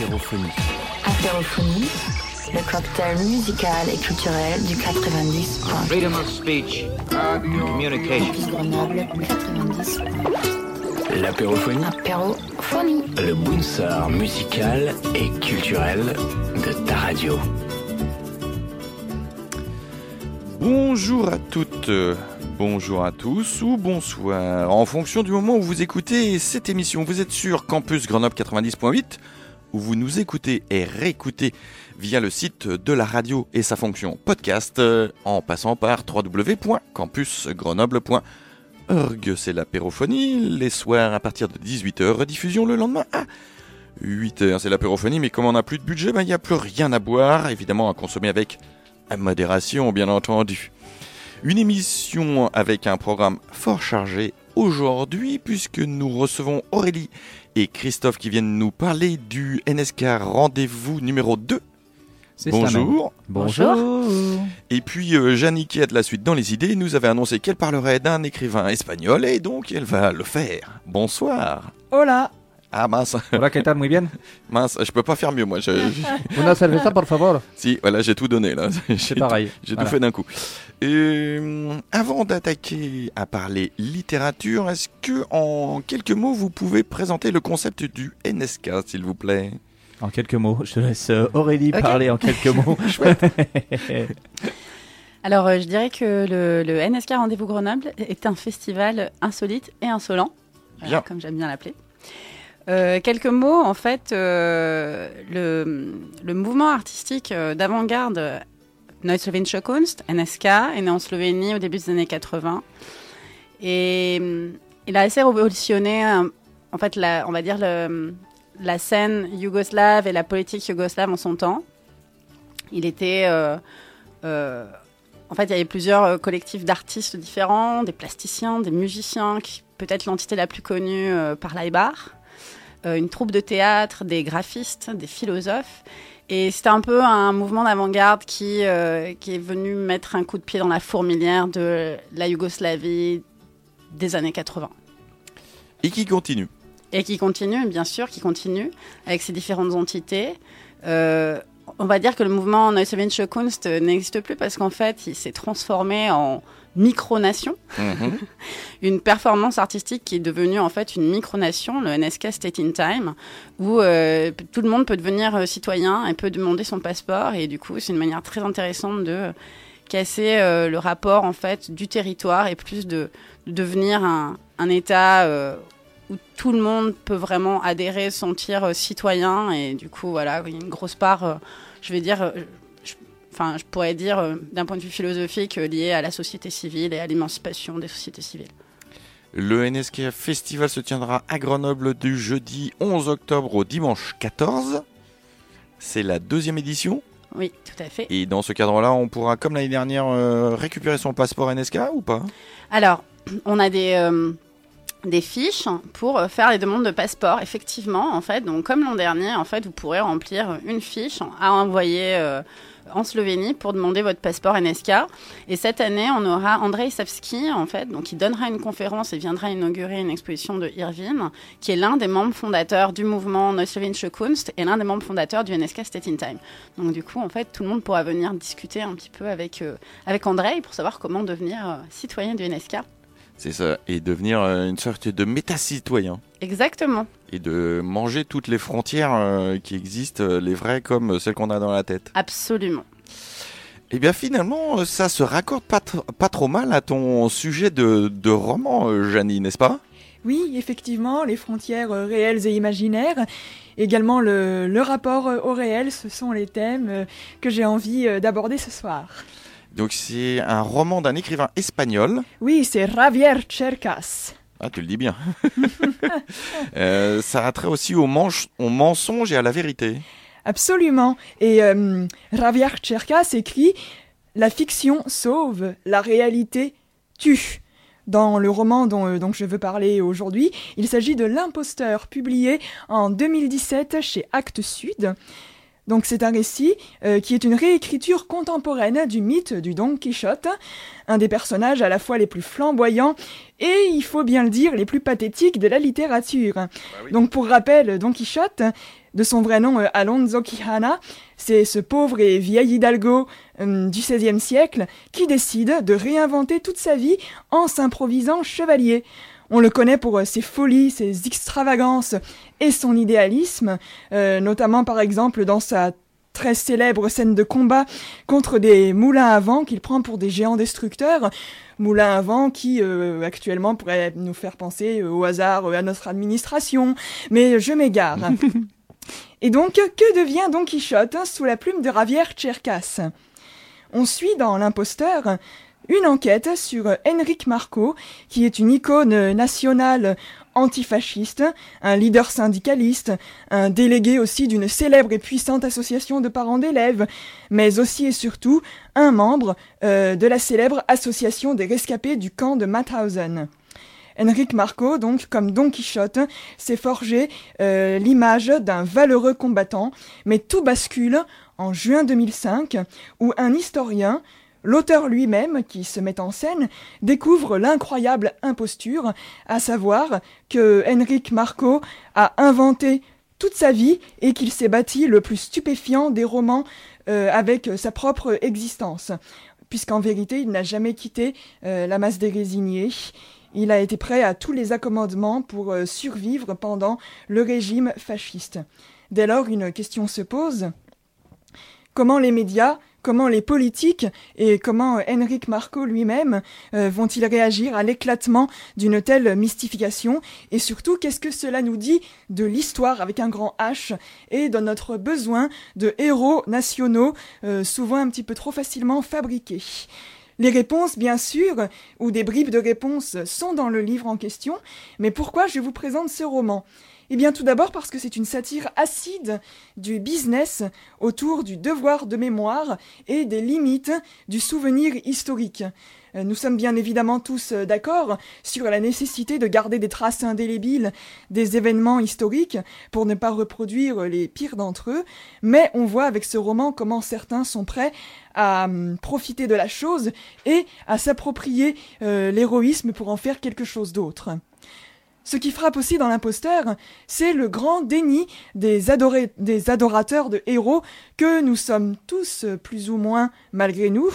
Apérophonie. Apérophonie, le cocktail musical et culturel du 90. Freedom of speech, communication. Campus Grenoble 90. L'apérophonie. Apérophonie. Le boonsard musical et culturel de ta radio. Bonjour à toutes, bonjour à tous ou bonsoir. En fonction du moment où vous écoutez cette émission, vous êtes sur Campus Grenoble 90.8 où vous nous écoutez et réécoutez via le site de la radio et sa fonction podcast euh, en passant par www.campusgrenoble.org. C'est l'apérophonie, les soirs à partir de 18h, rediffusion le lendemain à 8h. C'est l'apérophonie, mais comme on n'a plus de budget, ben, il n'y a plus rien à boire, évidemment à consommer avec modération bien entendu. Une émission avec un programme fort chargé aujourd'hui puisque nous recevons Aurélie et Christophe qui viennent nous parler du NSK rendez-vous numéro 2. C'est cela même. Bonjour. Bonjour. Et puis euh, Jeannie qui a de la suite dans les idées nous avait annoncé qu'elle parlerait d'un écrivain espagnol et donc elle va le faire. Bonsoir. Hola. Ah mince, Hola, ¿qué tal? Muy bien. mince, je peux pas faire mieux moi. Je, je- Una cerveza, por favor. si, voilà, j'ai tout donné là. J'ai C'est pareil. J'ai Voilà. tout fait d'un coup. Euh, avant d'attaquer à parler littérature, est-ce que en quelques mots vous pouvez présenter le concept du NSK, s'il vous plaît? En quelques mots, je laisse euh, Aurélie parler en quelques mots. Alors, euh, je dirais que le, le NSK Rendez-vous Grenoble est un festival insolite et insolent, euh, comme j'aime bien l'appeler. Euh, quelques mots, en fait, euh, le, mouvement artistique euh, d'avant-garde Neue Slowenische Kunst, NSK, est né en Slovénie au début des années 80. Et il a assez révolutionné, en fait, la, on va dire, la scène yougoslave et la politique yougoslave en son temps. Il était... en fait, il y avait plusieurs collectifs d'artistes différents, des plasticiens, des musiciens, peut-être l'entité la plus connue par l'Aibar, une troupe de théâtre, des graphistes, des philosophes. Et c'était un peu un mouvement d'avant-garde qui, euh, qui est venu mettre un coup de pied dans la fourmilière de la Yougoslavie des années 80. Et qui continue Et qui continue, bien sûr, qui continue avec ses différentes entités. Euh, on va dire que le mouvement Neue Slowenische Kunst euh, n'existe plus parce qu'en fait, il s'est transformé en micronation, Mhm. une performance artistique qui est devenue en fait une micronation, le NSK State in Time, où euh, tout le monde peut devenir euh, citoyen et peut demander son passeport. Et du coup, c'est une manière très intéressante de casser euh, le rapport en fait du territoire et plus de, de devenir un, un État où tout le monde peut vraiment adhérer, se sentir citoyen. Et du coup, voilà, il y a une grosse part, je vais dire, enfin, je pourrais dire euh, d'un point de vue philosophique euh, lié à la société civile et à l'émancipation des sociétés civiles. Le NSK Festival se tiendra à Grenoble du jeudi 11 octobre au dimanche 14. C'est la deuxième édition. Oui, tout à fait. Et dans ce cadre-là, on pourra, comme l'année dernière, euh, récupérer son passeport NSK ou pas? Alors, on a des, euh, des fiches pour euh, faire les demandes de passeport, effectivement, en fait. Donc, comme l'an dernier, en fait, vous pourrez remplir une fiche à envoyer euh, en Slovénie pour demander votre passeport NSK. Et cette année, on aura Andrei Savski, en fait, donc qui donnera une conférence et viendra inaugurer une exposition de Irvine, qui est l'un des membres fondateurs du mouvement Neue Slowenische Kunst et l'un des membres fondateurs du NSK State in Time. Donc, du coup, en fait, tout le monde pourra venir discuter un petit peu avec, euh, avec Andrei pour savoir comment devenir citoyen du NSK. C'est ça. Et devenir euh, une sorte de méta-citoyen. Exactement. Et de manger toutes les frontières euh, qui existent, euh, les vraies comme celles qu'on a dans la tête. Absolument. Eh bien finalement, ça se raccorde pas, pas trop mal à ton sujet de, de roman, Janie, n'est-ce pas? Oui, effectivement, les frontières réelles et imaginaires. Également le, le rapport au réel, ce sont les thèmes que j'ai envie d'aborder ce soir. Donc c'est un roman d'un écrivain espagnol. Oui, c'est Javier Cercas. Ah, tu le dis bien. Euh, ça a trait aussi au, mensonge et à la vérité. Absolument. Et euh, Javier Cercas écrit La fiction sauve, la réalité tue. Dans le roman dont, euh, dont je veux parler aujourd'hui, il s'agit de L'imposteur, publié en 2017 chez Actes Sud. Donc c'est un récit euh, qui est une réécriture contemporaine du mythe du Don Quichotte, un des personnages à la fois les plus flamboyants et, il faut bien le dire, les plus pathétiques de la littérature. Donc pour rappel, Don Quichotte, de son vrai nom euh, Alonso Quijana, c'est ce pauvre et vieil hidalgo euh, du XVIe siècle qui décide de réinventer toute sa vie en s'improvisant chevalier. On le connaît pour euh, ses folies, ses extravagances et son idéalisme, euh, notamment par exemple dans sa très célèbre scène de combat contre des moulins à vent qu'il prend pour des géants destructeurs. Moulins à vent qui euh, actuellement pourraient nous faire penser au hasard à notre administration, mais je m'égare. et donc, que devient Don Quichotte sous la plume de Ravière Cherkas On suit dans l'imposteur une enquête sur Henrik Marco, qui est une icône nationale antifasciste, un leader syndicaliste, un délégué aussi d'une célèbre et puissante association de parents d'élèves, mais aussi et surtout un membre euh, de la célèbre association des rescapés du camp de Mauthausen. Henrik Marco, donc comme Don Quichotte, s'est forgé euh, l'image d'un valeureux combattant, mais tout bascule en juin 2005, où un historien, L'auteur lui-même, qui se met en scène, découvre l'incroyable imposture, à savoir que Henrik Marco a inventé toute sa vie et qu'il s'est bâti le plus stupéfiant des romans euh, avec sa propre existence. Puisqu'en vérité, il n'a jamais quitté euh, la masse des résignés. Il a été prêt à tous les accommodements pour euh, survivre pendant le régime fasciste. Dès lors, une question se pose. Comment les médias comment les politiques et comment Henrik Marco lui-même euh, vont-ils réagir à l'éclatement d'une telle mystification? Et surtout qu'est-ce que cela nous dit de l'histoire avec un grand H et de notre besoin de héros nationaux euh, souvent un petit peu trop facilement fabriqués? Les réponses, bien sûr, ou des bribes de réponses sont dans le livre en question, mais pourquoi je vous présente ce roman? Eh bien tout d'abord parce que c'est une satire acide du business autour du devoir de mémoire et des limites du souvenir historique. Euh, nous sommes bien évidemment tous euh, d'accord sur la nécessité de garder des traces indélébiles des événements historiques pour ne pas reproduire les pires d'entre eux, mais on voit avec ce roman comment certains sont prêts à hum, profiter de la chose et à s'approprier euh, l'héroïsme pour en faire quelque chose d'autre. Ce qui frappe aussi dans l'imposteur, c'est le grand déni des, adorateurs de héros que nous sommes tous plus ou moins malgré nous,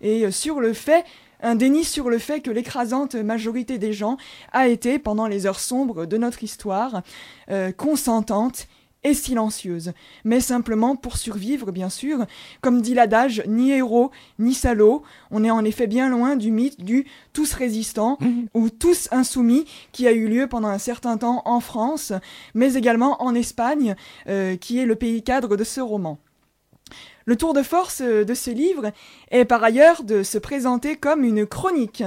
et sur le fait un déni sur le fait que l'écrasante majorité des gens a été, pendant les heures sombres de notre histoire, euh, consentante et silencieuse, mais simplement pour survivre, bien sûr. Comme dit l'adage, ni héros, ni salaud. On est en effet bien loin du mythe du tous résistants mhm. ou tous insoumis qui a eu lieu pendant un certain temps en France, mais également en Espagne, euh, qui est le pays cadre de ce roman. Le tour de force euh, de ce livre est par ailleurs de se présenter comme une chronique,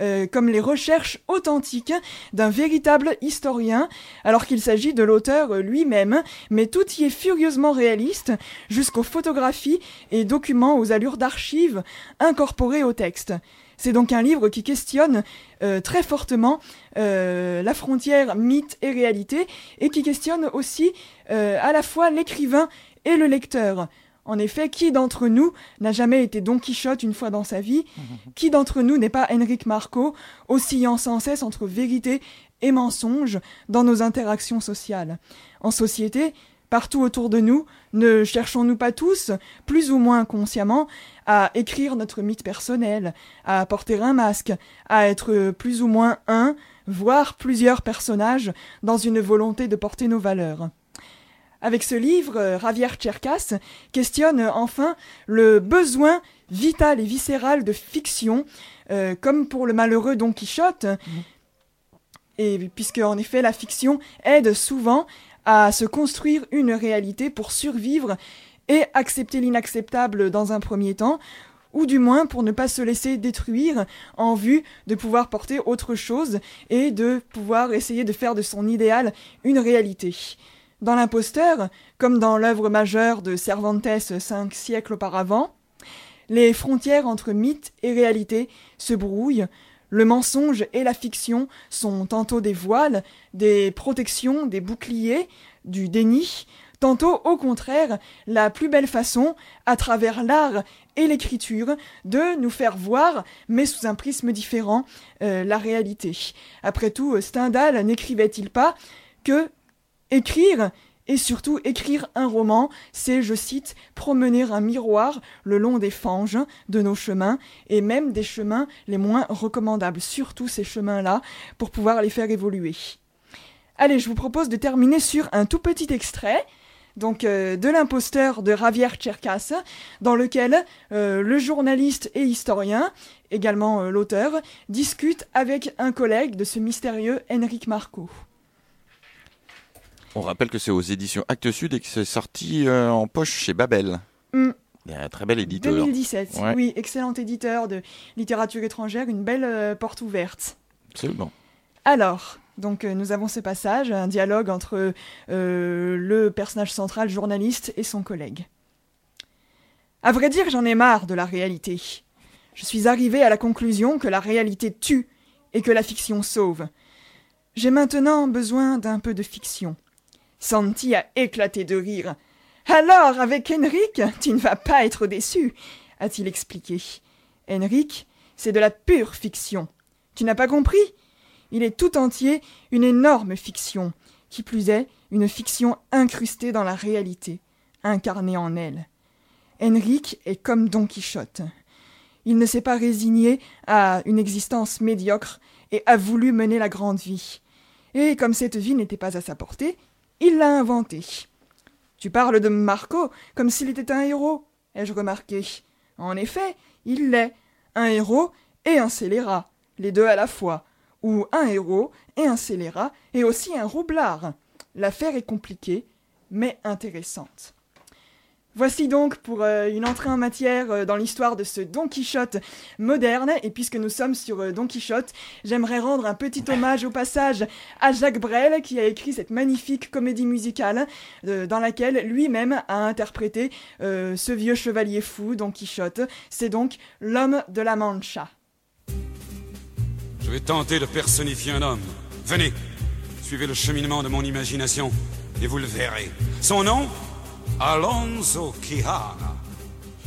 euh, comme les recherches authentiques d'un véritable historien, alors qu'il s'agit de l'auteur lui-même, mais tout y est furieusement réaliste, jusqu'aux photographies et documents aux allures d'archives incorporés au texte. C'est donc un livre qui questionne euh, très fortement la frontière mythe et réalité, et qui questionne aussi à la fois l'écrivain et le lecteur. En effet, qui d'entre nous n'a jamais été Don Quichotte une fois dans sa vie? Qui d'entre nous n'est pas Henrik Marco, oscillant sans cesse entre vérité et mensonge dans nos interactions sociales? En société, partout autour de nous, ne cherchons-nous pas tous, plus ou moins consciemment, à écrire notre mythe personnel, à porter un masque, à être plus ou moins un, voire plusieurs personnages dans une volonté de porter nos valeurs? Avec ce livre, euh, Ravière Cherkas questionne euh, enfin le besoin vital et viscéral de fiction, euh, comme pour le malheureux Don Quichotte, et puisque en effet la fiction aide souvent à se construire une réalité pour survivre et accepter l'inacceptable dans un premier temps, ou du moins pour ne pas se laisser détruire en vue de pouvoir porter autre chose et de pouvoir essayer de faire de son idéal une réalité. Dans l'imposteur, comme dans l'œuvre majeure de Cervantes cinq siècles auparavant, les frontières entre mythe et réalité se brouillent, le mensonge et la fiction sont tantôt des voiles, des protections, des boucliers, du déni, Tantôt, au contraire, la plus belle façon, à travers l'art et l'écriture, de nous faire voir, mais sous un prisme différent, euh, la réalité. Après tout, Stendhal n'écrivait-il pas que écrire et surtout écrire un roman, c'est, je cite, promener un miroir le long des fanges de nos chemins, et même des chemins les moins recommandables, surtout ces chemins-là, pour pouvoir les faire évoluer. Allez, je vous propose de terminer sur un tout petit extrait donc euh, de l'imposteur de Javier Cherkas, dans lequel euh, le journaliste et historien, également euh, l'auteur, discute avec un collègue de ce mystérieux Henrik Marco. On rappelle que c'est aux éditions Actes Sud et que c'est sorti euh, en poche chez Babel. Mm. Il y a un très bel éditeur. 2017, Ouais. oui, excellent éditeur de littérature étrangère, une belle euh, porte ouverte. Absolument. Alors, donc euh, nous avons ce passage, un dialogue entre le personnage central journaliste et son collègue. À vrai dire, j'en ai marre de la réalité. Je suis arrivé à la conclusion que la réalité tue et que la fiction sauve. J'ai maintenant besoin d'un peu de fiction. Santi a éclaté de rire. Alors, avec Henrik, tu ne vas pas être déçu, a-t-il expliqué. Henrik, c'est de la pure fiction. Tu n'as pas compris? Il est tout entier une énorme fiction, qui plus est, une fiction incrustée dans la réalité, incarnée en elle. Henrik est comme Don Quichotte. Il ne s'est pas résigné à une existence médiocre et a voulu mener la grande vie. Et comme cette vie n'était pas à sa portée, il l'a inventée. Tu parles de Marco comme s'il était un héros, ai-je remarqué. En effet, il l'est, un héros et un scélérat, les deux à la fois ou un héros et un scélérat et aussi un roublard. L'affaire est compliquée, mais intéressante. Voici donc pour euh, une entrée en matière euh, dans l'histoire de ce Don Quichotte moderne, et puisque nous sommes sur euh, Don Quichotte, j'aimerais rendre un petit hommage au passage à Jacques Brel, qui a écrit cette magnifique comédie musicale, dans laquelle lui-même a interprété ce vieux chevalier fou, Don Quichotte. C'est donc l'homme de la Mancha. Je vais tenter de personnifier un homme. Venez, suivez le cheminement de mon imagination et vous le verrez. Son nom? Alonso Quijana.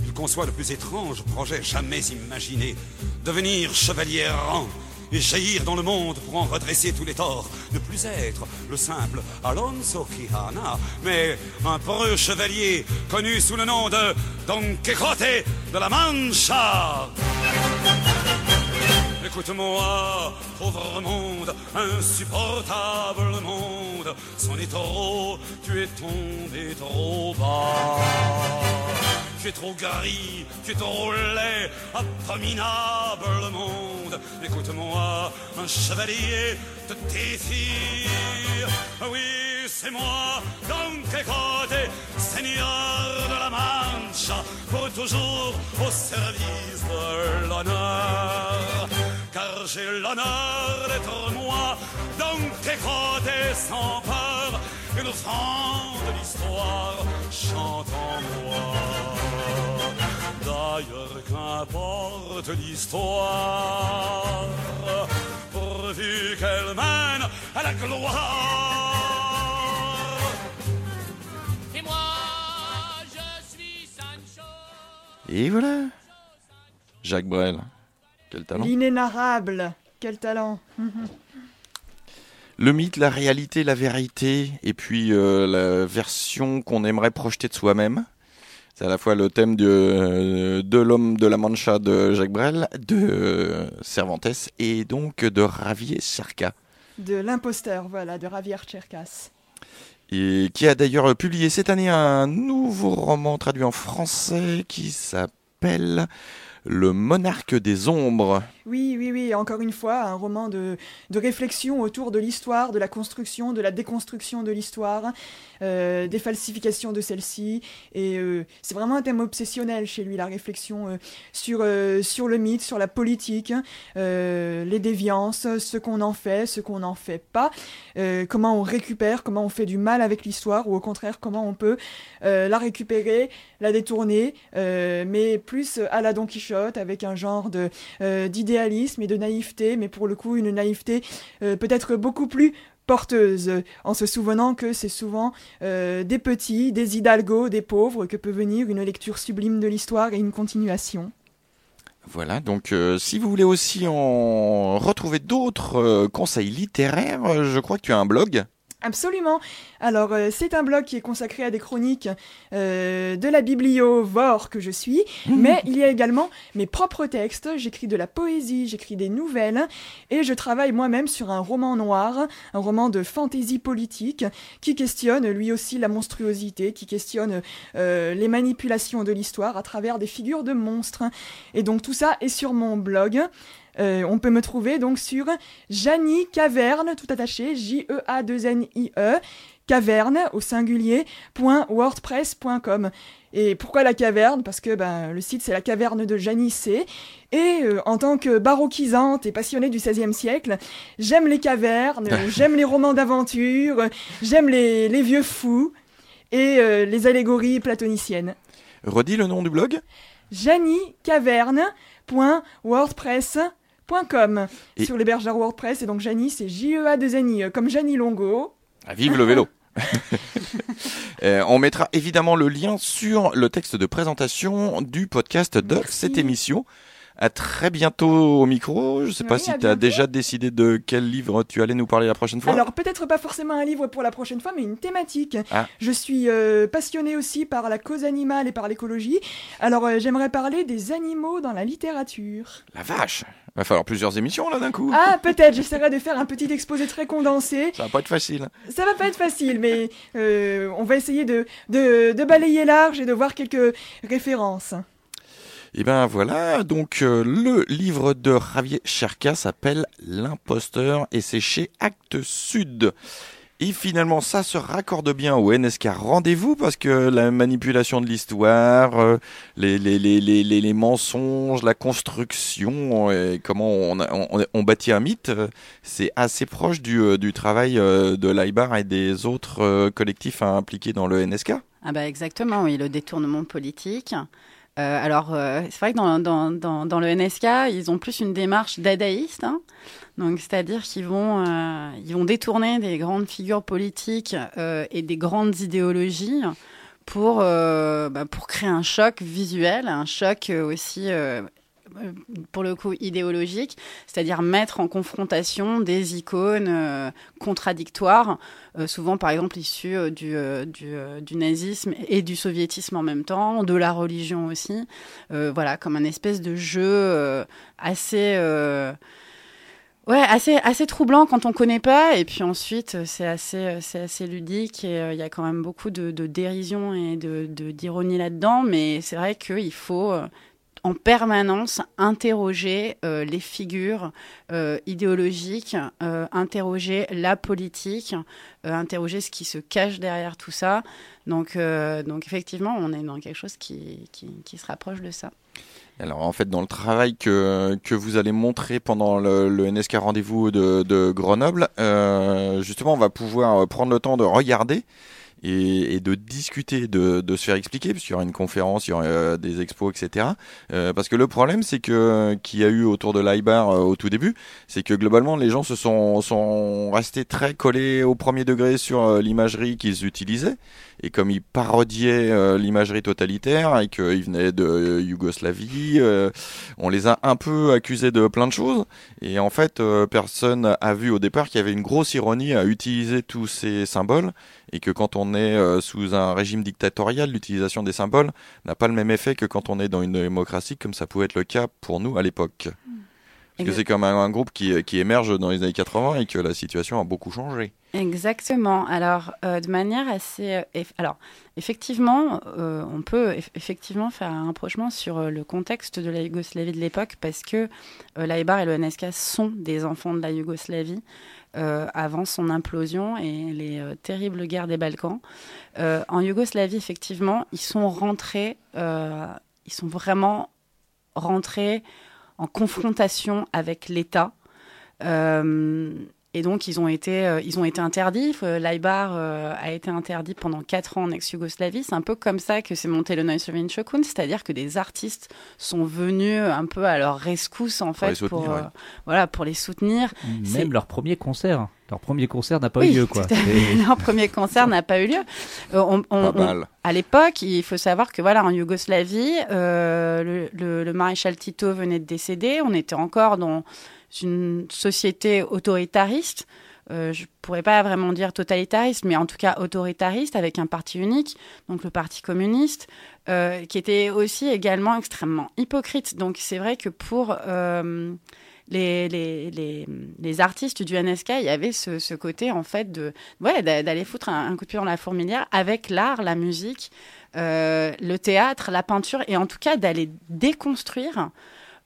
Il conçoit le plus étrange projet jamais imaginé. Devenir chevalier errant et jaillir dans le monde pour en redresser tous les torts. Ne plus être le simple Alonso Quijana, mais un preux chevalier connu sous le nom de Don Quixote de la Mancha. Écoute-moi, pauvre monde, insupportable monde, c'en est trop, tu es tombé trop bas. Tu es trop gris, tu es trop laid, abominable monde. Écoute-moi, un chevalier te défie. Oui, c'est moi, Don Quixote, seigneur de la Mancha, pour toujours au service de l'honneur. J'ai l'honneur d'être moi, Don Quixote sans peur, et le vent de l'histoire chante en moi. D'ailleurs, qu'importe l'histoire, pourvu qu'elle mène à la gloire. Et moi, je suis Sancho. Et voilà. Jacques Brel. Quel talent. L'inénarrable. Quel talent. Le mythe, la réalité, la vérité, et puis euh, la version qu'on aimerait projeter de soi-même. C'est à la fois le thème de, de l'homme de la Mancha de Jacques Brel, de euh, Cervantes, et donc de Ravier Cerca. De l'imposteur, voilà, de Javier Cherkas. Et qui a d'ailleurs publié cette année un nouveau roman traduit en français qui s'appelle Le monarque des ombres. Oui, oui, oui, encore une fois, un roman de, de réflexion autour de l'histoire, de la construction, de la déconstruction de l'histoire, euh, des falsifications de celle-ci. Et euh, c'est vraiment un thème obsessionnel chez lui, la réflexion euh, sur, sur le mythe, sur la politique, les déviances, ce qu'on en fait, ce qu'on n'en fait pas, comment on récupère, comment on fait du mal avec l'histoire, ou au contraire, comment on peut la récupérer, la détourner, euh, mais plus à la Don Quichotte, avec un genre euh, d'idéalisme et de naïveté, mais pour le coup une naïveté euh, peut-être beaucoup plus porteuse, en se souvenant que c'est souvent des petits, des hidalgos, des pauvres, que peut venir une lecture sublime de l'histoire et une continuation. Voilà, donc si vous voulez aussi en retrouver d'autres conseils littéraires, je crois que tu as un blog. Absolument. Alors, euh, c'est un blog qui est consacré à des chroniques euh, de la bibliovore que je suis, mais il y a également mes propres textes. J'écris de la poésie, j'écris des nouvelles, et je travaille moi-même sur un roman noir, un roman de fantaisie politique, qui questionne lui aussi la monstruosité, qui questionne euh, les manipulations de l'histoire à travers des figures de monstres. Et donc tout ça est sur mon blog. Euh, on peut me trouver donc sur Janie Caverne, tout attaché, J-E-A-2-N-I-E, caverne au singulier, point wordpress.com. Et pourquoi la caverne? Parce que ben, le site c'est la caverne de Janie C. Et euh, en tant que baroquisante et passionnée du XVIe siècle, j'aime les cavernes, j'aime les romans d'aventure, j'aime les, les vieux fous et euh, les allégories platoniciennes. Redis le nom du blog? janiecaverne.wordpress.com Et- sur l'hébergeur WordPress et donc Janie c'est J-E-A-2-N-I comme Janie Longo. Vive le vélo Euh, on mettra évidemment le lien sur le texte de présentation du podcast de Merci. cette émission. À très bientôt au micro. Je sais pas si tu as déjà décidé de quel livre tu allais nous parler la prochaine fois. Alors peut-être pas forcément un livre pour la prochaine fois, mais une thématique. Ah. Je suis euh, passionnée aussi par la cause animale et par l'écologie. Alors euh, j'aimerais parler des animaux dans la littérature. La vache Va falloir plusieurs émissions là d'un coup. Ah peut-être, j'essaierai de faire un petit exposé très condensé. Ça va pas être facile. Ça va pas être facile, mais euh, on va essayer de, de, de balayer large et de voir quelques références. Et ben voilà, donc euh, le livre de Javier Cherka s'appelle L'imposteur et c'est chez Actes Sud. Et finalement, ça se raccorde bien au NSK Rendez-vous? Parce que la manipulation de l'histoire, euh, les, les, les, les, mensonges, la construction, et comment on, on, bâtit un mythe, euh, c'est assez proche du, euh, du travail euh, de l'AIBAR et des autres euh, collectifs impliqués dans le NSK. Ah bah exactement, oui, le détournement politique. Euh, alors, euh, c'est vrai que dans, dans, dans, le NSK, ils ont plus une démarche dadaïste. hein. Donc, c'est-à-dire qu'ils vont, euh, ils vont détourner des grandes figures politiques et des grandes idéologies pour, bah, pour créer un choc visuel, un choc aussi, pour le coup, idéologique, c'est-à-dire mettre en confrontation des icônes euh, contradictoires euh, souvent par exemple issus euh, du, euh, du, euh, nazisme et du soviétisme en même temps, de la religion aussi. Euh, voilà, comme un espèce de jeu euh, assez. euh, Ouais, assez, assez troublant quand on connaît pas, et puis ensuite euh, c'est assez, euh, c'est assez ludique et euh, il y a quand même beaucoup de, de dérision et de, d'ironie là-dedans, mais c'est vrai qu'il faut euh, en permanence interroger euh, les figures euh, idéologiques, euh, interroger la politique, interroger ce qui se cache derrière tout ça. Donc, donc effectivement, on est dans quelque chose qui, qui, se rapproche de ça. Alors en fait, dans le travail que, que vous allez montrer pendant le, le NSK Rendez-vous de, de Grenoble, justement, on va pouvoir prendre le temps de regarder et, et de discuter, de, de se faire expliquer, parce qu'il y aura une conférence, il y aura euh, des expos, etc. Euh, parce que le problème, c'est que qu'il y a eu autour de l'IBAR euh, au tout début, c'est que globalement, les gens se sont, sont restés très collés au premier degré sur euh, l'imagerie qu'ils utilisaient. Et comme ils parodiaient euh, l'imagerie totalitaire et qu'ils venaient de euh, Yougoslavie, euh, on les a un peu accusés de plein de choses. Et en fait, personne a vu au départ qu'il y avait une grosse ironie à utiliser tous ces symboles et que quand on est sous un régime dictatorial, l'utilisation des symboles n'a pas le même effet que quand on est dans une démocratie, comme ça pouvait être le cas pour nous à l'époque. Parce que c'est comme un, un groupe qui, qui émerge dans les années 80 et que la situation a beaucoup changé. Exactement. Alors, euh, de manière assez. euh, alors, effectivement, euh, on peut eff- effectivement faire un rapprochement sur euh, le contexte de la Yougoslavie de l'époque parce que euh, l'AIBAR et le NSK sont des enfants de la Yougoslavie euh, avant son implosion et les euh, terribles guerres des Balkans. Euh, en Yougoslavie, effectivement, ils sont rentrés, euh, ils sont vraiment rentrés en confrontation avec l'État. Euh, et donc, ils ont été, euh, ils ont été interdits. Euh, L'AIBAR euh, a été interdit pendant quatre ans en ex-Yougoslavie. C'est un peu comme ça que s'est monté le Neusrovin Shokun, c'est-à-dire que des artistes sont venus un peu à leur rescousse, en Pour les fait, pour, soutenir, ouais. voilà, pour les soutenir. Même leur premier concert Leur premier concert n'a pas Oui, eu lieu, quoi. Leur premier concert n'a pas eu lieu. On- on- Pas on- mal. à l'époque, il faut savoir que voilà, en Yougoslavie, euh, le, le- le maréchal Tito venait de décéder. On était encore dans une société autoritariste. Euh, je pourrais pas vraiment dire totalitariste, mais en tout cas autoritariste, avec un parti unique, donc le Parti communiste, euh, qui était aussi également extrêmement hypocrite. Donc c'est vrai que pour euh, les, les, artistes du NSK, il y avait ce, côté en fait de ouais, d'a- d'aller foutre un, un coup de pied dans la fourmilière avec l'art, la musique, euh, le théâtre, la peinture, et en tout cas d'aller déconstruire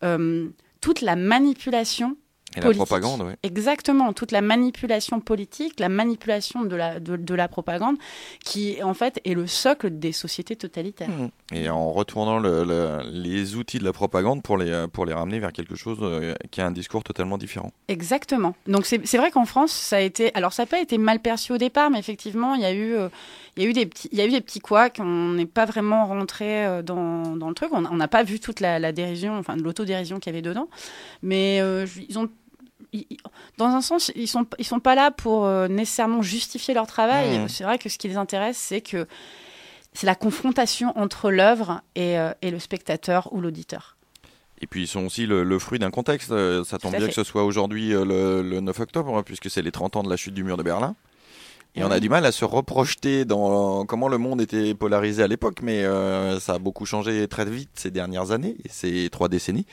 euh, toute la manipulation Et la propagande. Exactement, toute la manipulation politique, la manipulation de la, de, de la propagande, qui en fait est le socle des sociétés totalitaires. Mhm. Et en retournant le- le- les outils de la propagande pour les, pour les ramener vers quelque chose euh, qui a un discours totalement différent. Exactement. Donc c'est vrai qu'en France, ça a été. Alors ça n'a pas été mal perçu au départ, mais effectivement, il y a eu, euh, il y a eu des petits, il y a eu des petits couacs. On n'est pas vraiment rentré euh, dans, dans le truc. On n'a pas vu toute la, la dérision, enfin l'autodérision qu'il y avait dedans. Mais euh, ils ont. Dans un sens, ils sont ils sont pas là pour euh, nécessairement justifier leur travail. Mhm. C'est vrai que ce qui les intéresse, c'est que c'est la confrontation entre l'œuvre et, euh, et le spectateur ou l'auditeur. Et puis ils sont aussi le, le fruit d'un contexte. Euh, Ça tombe bien fait. que ce soit aujourd'hui euh, le, le 9 octobre, puisque c'est les 30 ans de la chute du mur de Berlin. Et on a Oui. du mal à se reprojeter dans comment le monde était polarisé à l'époque, mais euh, ça a beaucoup changé très vite ces dernières années, ces trois décennies.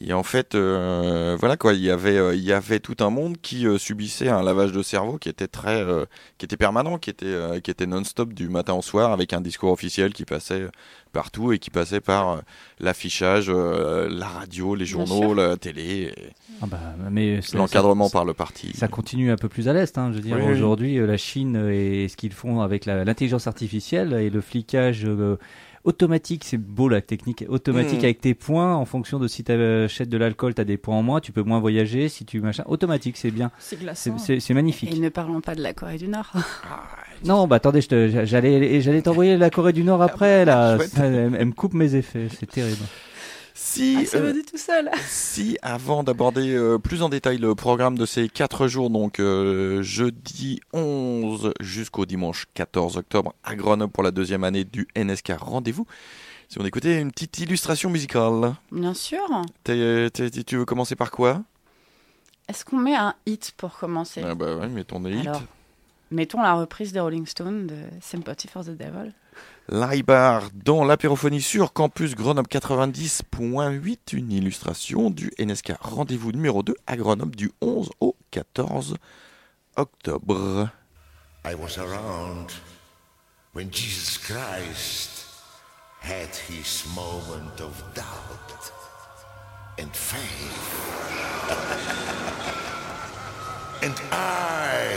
Et en fait, euh, voilà quoi, il y avait, euh, il y avait tout un monde qui euh, subissait un lavage de cerveau qui était très, euh, qui était permanent, qui était, euh, qui était non-stop du matin au soir, avec un discours officiel qui passait partout et qui passait par euh, l'affichage, euh, la radio, les journaux, la télé, Ah bah, l'encadrement par le parti. Ça continue un peu plus à l'est. Hein, je veux dire, Oui, aujourd'hui, euh, la Chine et ce qu'ils font avec l'intelligence artificielle et le flicage euh, automatique, c'est beau la technique automatique Mm. avec tes points en fonction de si tu achètes de l'alcool, tu as des points en moins, tu peux moins voyager. Si tu machin, automatique, c'est bien. C'est glaçant. c'est- c'est magnifique. Et ne parlons pas de la Corée du Nord. Non, bah attendez, te- j'allais j'allais t'envoyer la Corée du Nord après là. chouette. Ça, elle, elle me coupe mes effets, c'est terrible. Si, Ah, euh, me dit tout seul. Si, avant d'aborder euh, plus en détail le programme de ces quatre jours, donc euh, jeudi 11 jusqu'au dimanche 14 octobre à Grenoble pour la deuxième année du NSK Rendez-vous, si on écoutait une petite illustration musicale, Bien sûr. Tu veux commencer par quoi? Est-ce qu'on met un hit pour commencer? Ah bah ouais, mettons des hits. Alors, mettons la reprise des Rolling Stones de Sympathy for the Devil. L'ibar dans l'apérophonie sur Campus Grenoble 90.8, une illustration du NSK Rendez-vous numéro 2 à Grenoble du 11 au 14 octobre. I was around when Jesus Christ had his moment of doubt and faith. and I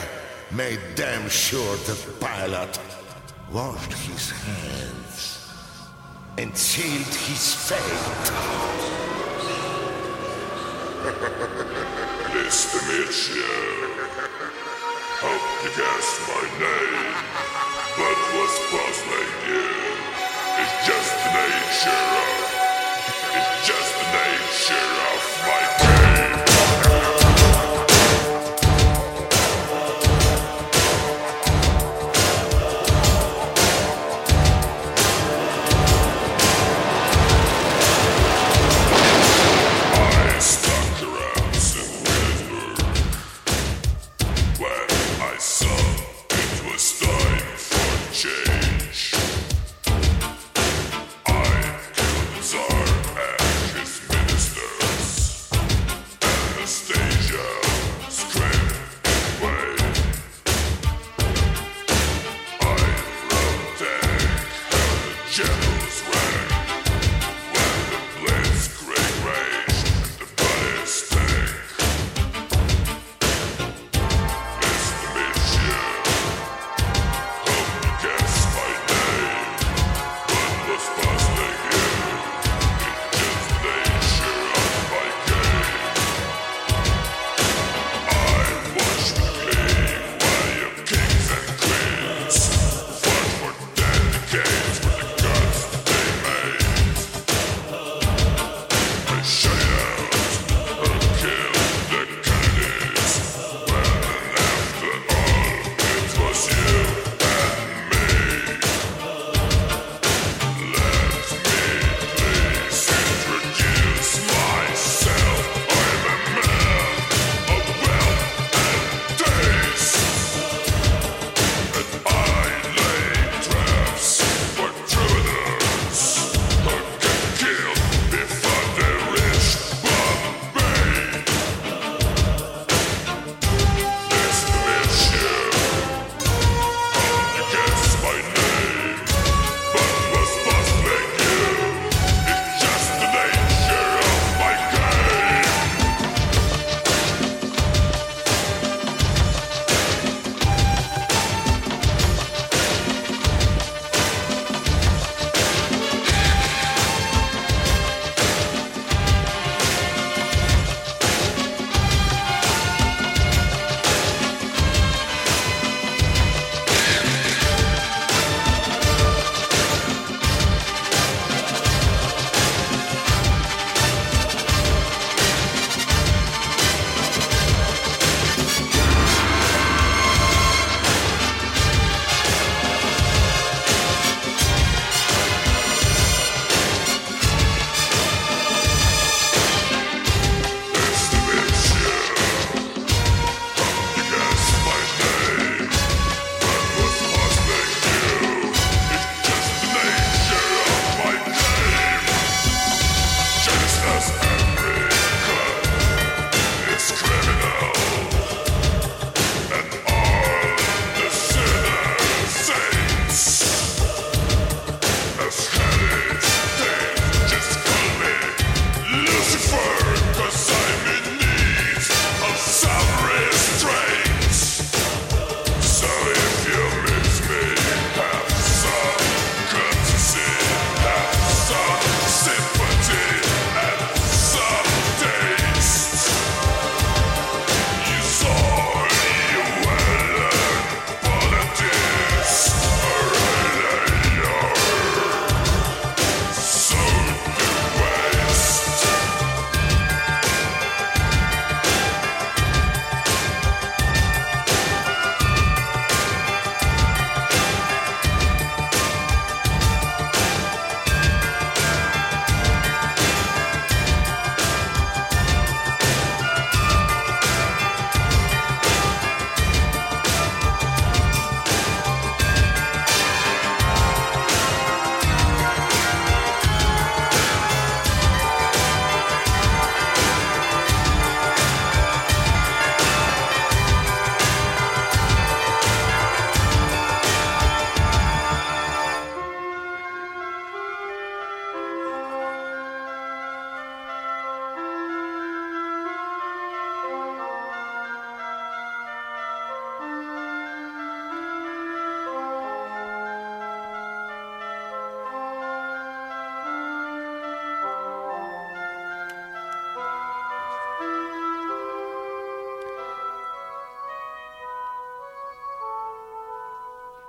made damn sure the pilot washed his hands and sealed his fate. Mr. Mitchell, hope you guessed my name, but what's puzzling you is just the nature of, it's just the nature of my game.